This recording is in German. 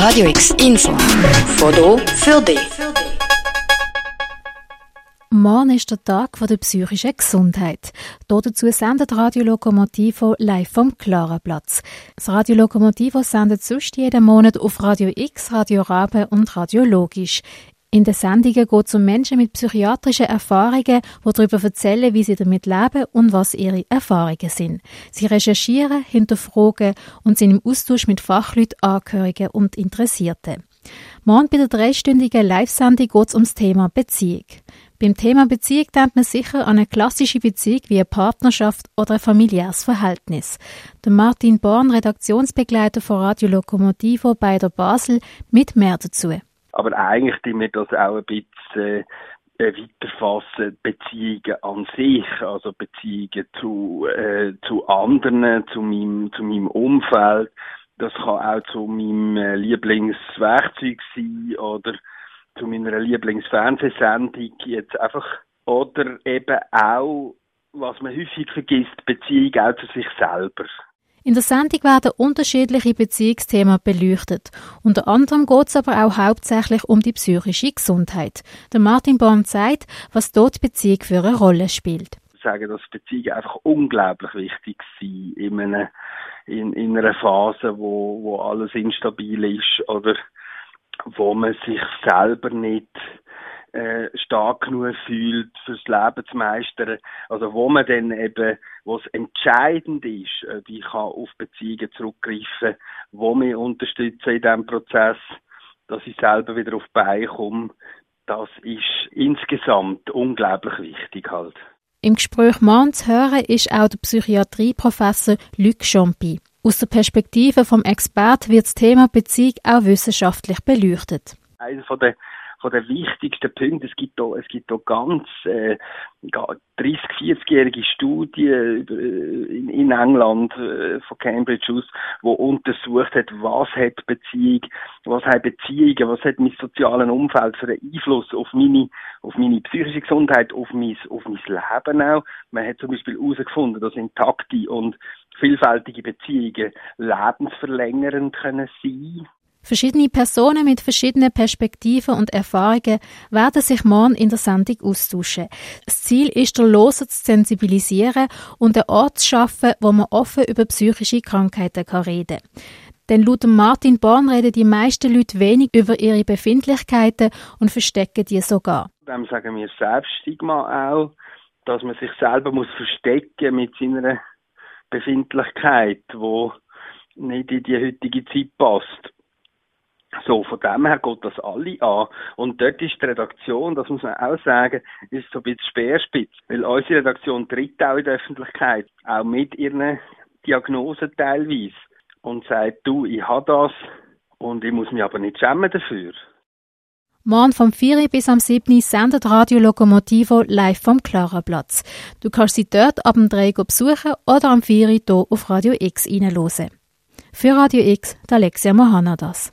Radio X Info. Foto für dich. Morgen ist der Tag der psychischen Gesundheit. Dazu sendet Radio Lokomotivo live vom Klarenplatz. Das Radio Lokomotivo sendet sonst jeden Monat auf Radio X, Radio Rabe und Radio Logisch. In den Sendungen geht es um Menschen mit psychiatrischen Erfahrungen, die darüber erzählen, wie sie damit leben und was ihre Erfahrungen sind. Sie recherchieren, hinterfragen und sind im Austausch mit Fachleuten, Angehörigen und Interessierten. Morgen bei der dreistündigen Live-Sendung geht es ums Thema Beziehung. Beim Thema Beziehung denkt man sicher an eine klassische Beziehung wie eine Partnerschaft oder ein familiäres Verhältnis. Der Martin Born, Redaktionsbegleiter von Radio Lokomotivo bei der Basel, mit mehr dazu. Aber eigentlich tun wir das auch ein bisschen äh, weiterfassen, Beziehungen an sich, also Beziehungen zu, äh, zu anderen, zu meinem, zu meinem Umfeld. Das kann auch zu meinem äh, Lieblingswerkzeug sein oder zu meiner Lieblingsfernsehsendung jetzt einfach. Oder eben auch, was man häufig vergisst, Beziehung auch zu sich selber. In der Sendung werden unterschiedliche Beziehungsthemen beleuchtet. Unter anderem geht es aber auch hauptsächlich um die psychische Gesundheit. Der Martin Born sagt, was dort Beziehung für eine Rolle spielt. Ich sage, dass Beziehungen einfach unglaublich wichtig sind in, einer, in, in einer Phase, wo, wo alles instabil ist oder wo man sich selber nicht stark genug fühlt, fürs Leben zu meistern. Also wo man dann eben, wo es entscheidend ist, ich kann auf Beziehungen zurückgreifen, wo mich unterstützen in diesem Prozess, dass ich selber wieder auf die Beine komme, das ist insgesamt unglaublich wichtig halt. Im Gespräch morgen zu hören ist auch der Psychiatrieprofessor Luc Champi. Aus der Perspektive vom Expert wird das Thema Beziehung auch wissenschaftlich beleuchtet. Einer von den von den wichtigsten Punkten. Es gibt da, es gibt da ganz äh, 30, 40-jährige Studien in, in England äh, von Cambridge aus, wo untersucht hat, was hat Beziehung, was hat Beziehungen, was hat mein sozialen Umfeld für einen Einfluss auf meine, auf meine psychische Gesundheit, auf mein, auf mein Leben auch. Man hat zum Beispiel herausgefunden, dass intakte und vielfältige Beziehungen lebensverlängernd können sein Verschiedene Personen mit verschiedenen Perspektiven und Erfahrungen werden sich morgen in der Sendung austauschen. Das Ziel ist, der Loser zu sensibilisieren und einen Ort zu schaffen, wo man offen über psychische Krankheiten kann reden kann. Denn laut Martin Born reden die meisten Leute wenig über ihre Befindlichkeiten und verstecken die sogar. Dem sagen wir Selbststigma auch, dass man sich selber muss verstecken mit seiner Befindlichkeit, wo nicht in die heutige Zeit passt. So, von dem her geht das alle an. Und dort ist die Redaktion, das muss man auch sagen, ist so ein bisschen Speerspitz. Weil unsere Redaktion tritt auch in der Öffentlichkeit, auch mit ihren Diagnosen teilweise. Und sagt, du, ich habe das und ich muss mich aber nicht schämen dafür. Morgen vom 4 bis am 7 sendet Radio Lokomotivo live vom Klarenplatz. Du kannst sie dort ab dem 3 besuchen oder am 4 hier auf Radio X reinhören. Für Radio X, der Alexia Mohanadas.